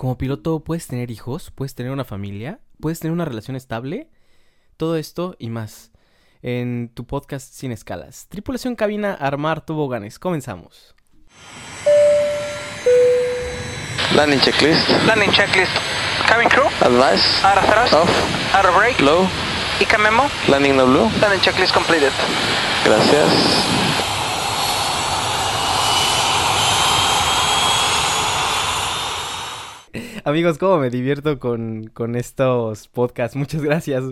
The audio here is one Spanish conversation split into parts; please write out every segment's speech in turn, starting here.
Como piloto puedes tener hijos, puedes tener una familia, puedes tener una relación estable, todo esto y más en tu podcast sin escalas. Tripulación cabina, armar toboganes. Comenzamos. Landing checklist. Landing checklist. Cabin crew. Advice. Out of thrust. Off. Out of brake. Low. ICA memo. Landing no blue. Landing checklist completed. Gracias. Amigos, cómo me divierto con, con estos podcasts. Muchas gracias.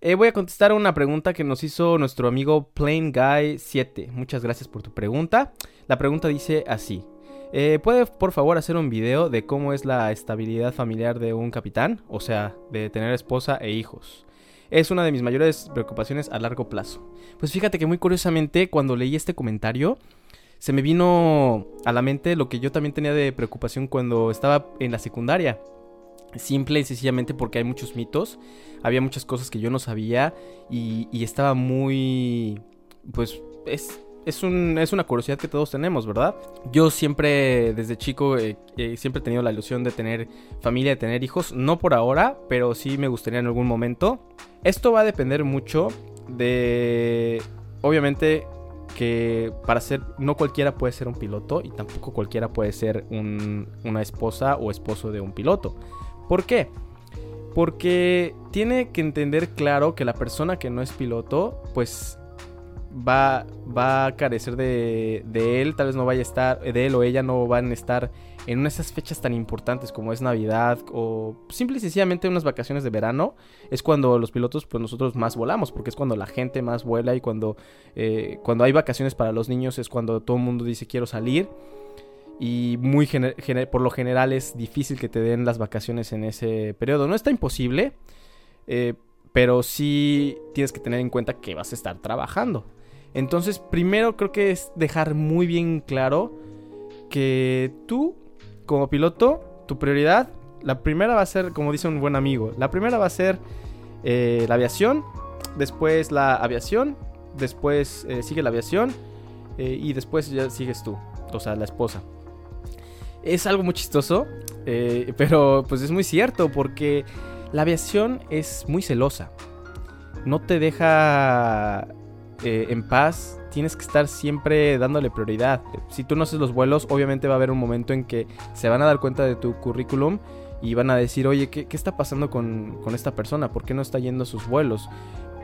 Eh, voy a contestar una pregunta que nos hizo nuestro amigo Plain Guy 7. Muchas gracias por tu pregunta. La pregunta dice así. Eh, ¿Puede por favor hacer un video de cómo es la estabilidad familiar de un capitán? O sea, de tener esposa e hijos. Es una de mis mayores preocupaciones a largo plazo. Pues fíjate que muy curiosamente cuando leí este comentario se me vino a la mente lo que yo también tenía de preocupación cuando estaba en la secundaria. Simple y sencillamente porque hay muchos mitos, había muchas cosas que yo no sabía y, estaba muy... pues es, es, un, es, una curiosidad que todos tenemos, ¿verdad? Yo siempre, desde chico, eh, eh, siempre he tenido la ilusión de tener familia, de tener hijos. No por ahora, pero sí me gustaría en algún momento. Esto va a depender mucho de, obviamente, que para ser, no cualquiera puede ser un piloto y tampoco cualquiera puede ser un, una esposa o esposo de un piloto. ¿Por qué? Porque tiene que entender claro que la persona que no es piloto, pues va, va a carecer de, de, él, tal vez no vaya a estar, de él o ella no van a estar en esas fechas tan importantes como es Navidad o simple y sencillamente unas vacaciones de verano, es cuando los pilotos, pues nosotros más volamos, porque es cuando la gente más vuela y cuando, eh, cuando hay vacaciones para los niños es cuando todo el mundo dice quiero salir. Y muy por lo general es difícil que te den las vacaciones en ese periodo. No está imposible, eh, pero sí tienes que tener en cuenta que vas a estar trabajando. Entonces, primero creo que es dejar muy bien claro que tú, como piloto, tu prioridad, la primera va a ser, como dice un buen amigo, la primera va a ser eh, la aviación, después la aviación, después eh, sigue la aviación eh, y después ya sigues tú, o sea, la esposa. Es algo muy chistoso, pero pues es muy cierto porque la aviación es muy celosa. No te deja eh, en paz, tienes que estar siempre dándole prioridad. Si tú no haces los vuelos, obviamente va a haber un momento en que se van a dar cuenta de tu currículum y van a decir, oye, ¿qué, qué está pasando con, con, esta persona? ¿Por qué no está yendo a sus vuelos?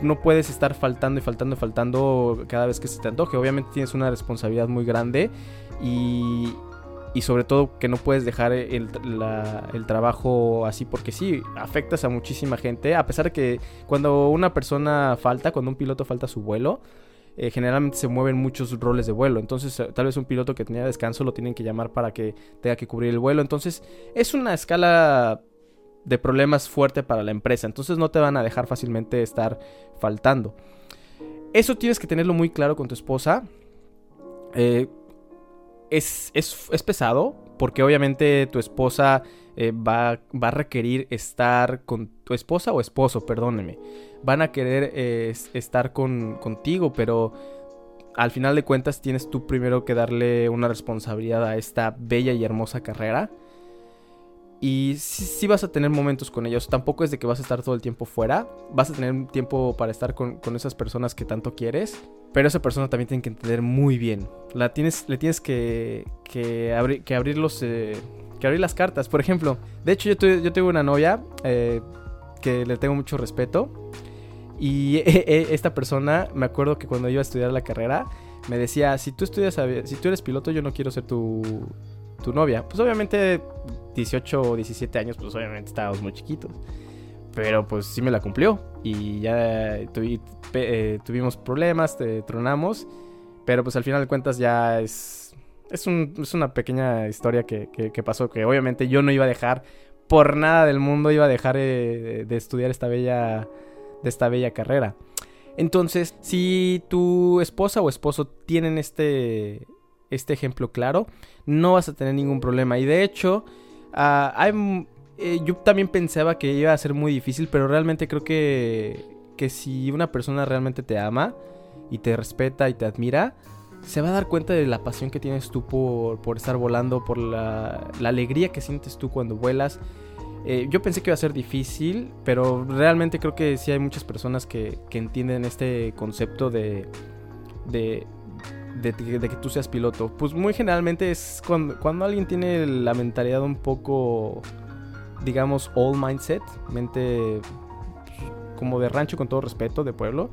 No puedes estar faltando y faltando y faltando cada vez que se te antoje. Obviamente tienes una responsabilidad muy grande y, y sobre todo que no puedes dejar el, trabajo así porque sí, afectas a muchísima gente, a pesar de que cuando una persona falta, cuando un piloto falta su vuelo, eh, generalmente se mueven muchos roles de vuelo, entonces tal vez un piloto que tenía descanso lo tienen que llamar para que tenga que cubrir el vuelo, entonces es una escala de problemas fuerte para la empresa, entonces no te van a dejar fácilmente estar faltando. Eso tienes que tenerlo muy claro con tu esposa. Eh, es, es, es, pesado porque obviamente tu esposa eh, va, va, a requerir estar con tu esposa o esposo, perdóneme. Van a querer eh, estar con, contigo, pero al final de cuentas tienes tú primero que darle una responsabilidad a esta bella y hermosa carrera. Y sí, vas a tener momentos con ellos. Tampoco es de que vas a estar todo el tiempo fuera. Vas a tener tiempo para estar con, con esas personas que tanto quieres. Pero esa persona también tiene que entender muy bien. La tienes, le tienes que, que, que abrir los... Eh, que abrir las cartas. Por ejemplo, de hecho yo, yo tengo una novia eh, que le tengo mucho respeto. Y esta persona, me acuerdo que cuando iba a estudiar la carrera, me decía, si tú estudias, si tú eres piloto, yo no quiero ser tu, tu novia. Pues obviamente 18 o 17 años, pues obviamente estábamos muy chiquitos. Pero pues sí me la cumplió. Y ya eh, tuvimos problemas, te, tronamos. Pero pues al final de cuentas ya es. Es, un, es una pequeña historia que, pasó. Que obviamente yo no iba a dejar. Por nada del mundo iba a dejar eh, de estudiar esta bella. De esta bella carrera. Entonces, si tu esposa o esposo tienen este. Este ejemplo claro. No vas a tener ningún problema. Y de hecho. Hay eh, yo también pensaba que iba a ser muy difícil, pero realmente creo que, que si una persona realmente te ama y te respeta y te admira, se va a dar cuenta de la pasión que tienes tú por, por estar volando, por la, la alegría que sientes tú cuando vuelas. Eh, yo pensé que iba a ser difícil, pero realmente creo que sí hay muchas personas que, que entienden este concepto de, de, de, que tú seas piloto. Pues muy generalmente es cuando, alguien tiene la mentalidad un poco, digamos, all mindset, mente pues, como de rancho con todo respeto, de pueblo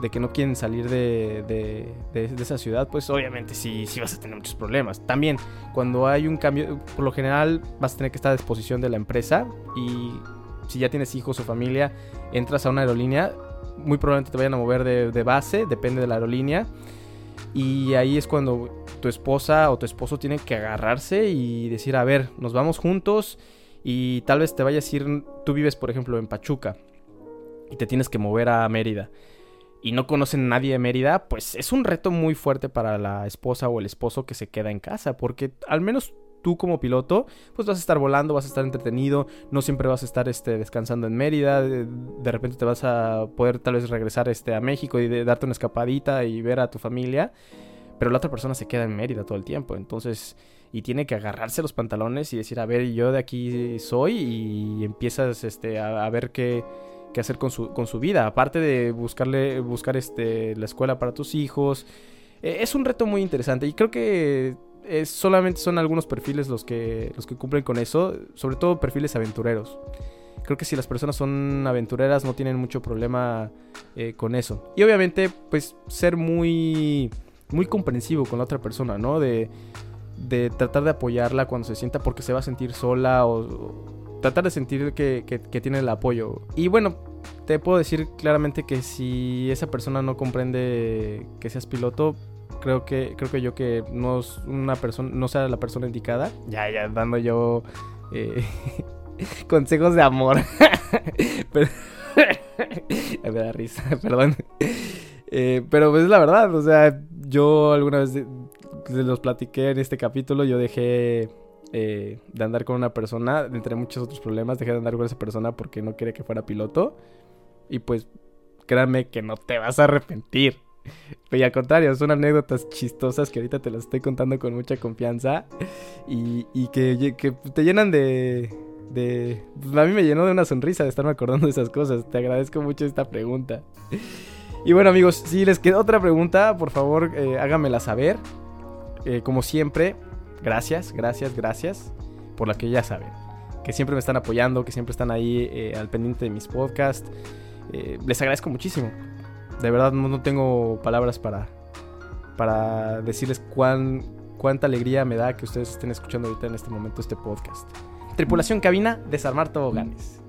de que no quieren salir de, de, de, esa ciudad, pues obviamente sí, sí vas a tener muchos problemas. También, cuando hay un cambio, por lo general vas a tener que estar a disposición de la empresa y si ya tienes hijos o familia, entras a una aerolínea, muy probablemente te vayan a mover de base, depende de la aerolínea. Y ahí es cuando tu esposa o tu esposo tienen que agarrarse y decir, a ver, nos vamos juntos y tal vez te vayas a ir, tú vives por ejemplo en Pachuca y te tienes que mover a Mérida y no conocen a nadie de Mérida, pues es un reto muy fuerte para la esposa o el esposo que se queda en casa, porque al menos tú como piloto, pues vas a estar volando, vas a estar entretenido, no siempre vas a estar este, descansando en Mérida, de, repente te vas a poder tal vez regresar este, a México y de, darte una escapadita y ver a tu familia, pero la otra persona se queda en Mérida todo el tiempo, entonces, y tiene que agarrarse los pantalones y decir, a ver, yo de aquí soy y empiezas este, a, ver qué que hacer con su, con su vida. Aparte de buscarle, buscar este, la escuela para tus hijos. Eh, es un reto muy interesante y creo que eh, solamente son algunos perfiles los que, los que cumplen con eso. Sobre todo perfiles aventureros. Creo que si las personas son aventureras no tienen mucho problema eh, con eso. Y obviamente pues ser muy, muy comprensivo con la otra persona, ¿no? De, de tratar de apoyarla cuando se sienta porque se va a sentir sola o, tratar de sentir que, que, tiene el apoyo. Y bueno, te puedo decir claramente que si esa persona no comprende que seas piloto, creo que creo que yo que no una persona no sea la persona indicada. Ya, ya dando yo eh, consejos de amor. pero, me da risa, perdón. Eh, pero pues es la verdad, o sea, yo alguna vez los platiqué en este capítulo, yo dejé eh, de andar con una persona, entre muchos otros problemas, dejé de andar con esa persona porque no quería que fuera piloto. Y pues, créanme que no te vas a arrepentir. Y al contrario, son anécdotas chistosas que ahorita te las estoy contando con mucha confianza y, y que, que, te llenan de... de pues a mí me llenó de una sonrisa de estarme acordando de esas cosas. Te agradezco mucho esta pregunta. Y bueno amigos, si les queda otra pregunta, por favor eh, háganmela saber. Eh, como siempre, gracias, gracias, gracias por la que ya saben. Que siempre me están apoyando, que siempre están ahí eh, al pendiente de mis podcasts. Eh, les agradezco muchísimo. De verdad no, no, tengo palabras para, para decirles cuán, cuánta alegría me da que ustedes estén escuchando ahorita en este momento este podcast. Tripulación cabina, desarmar toboganes.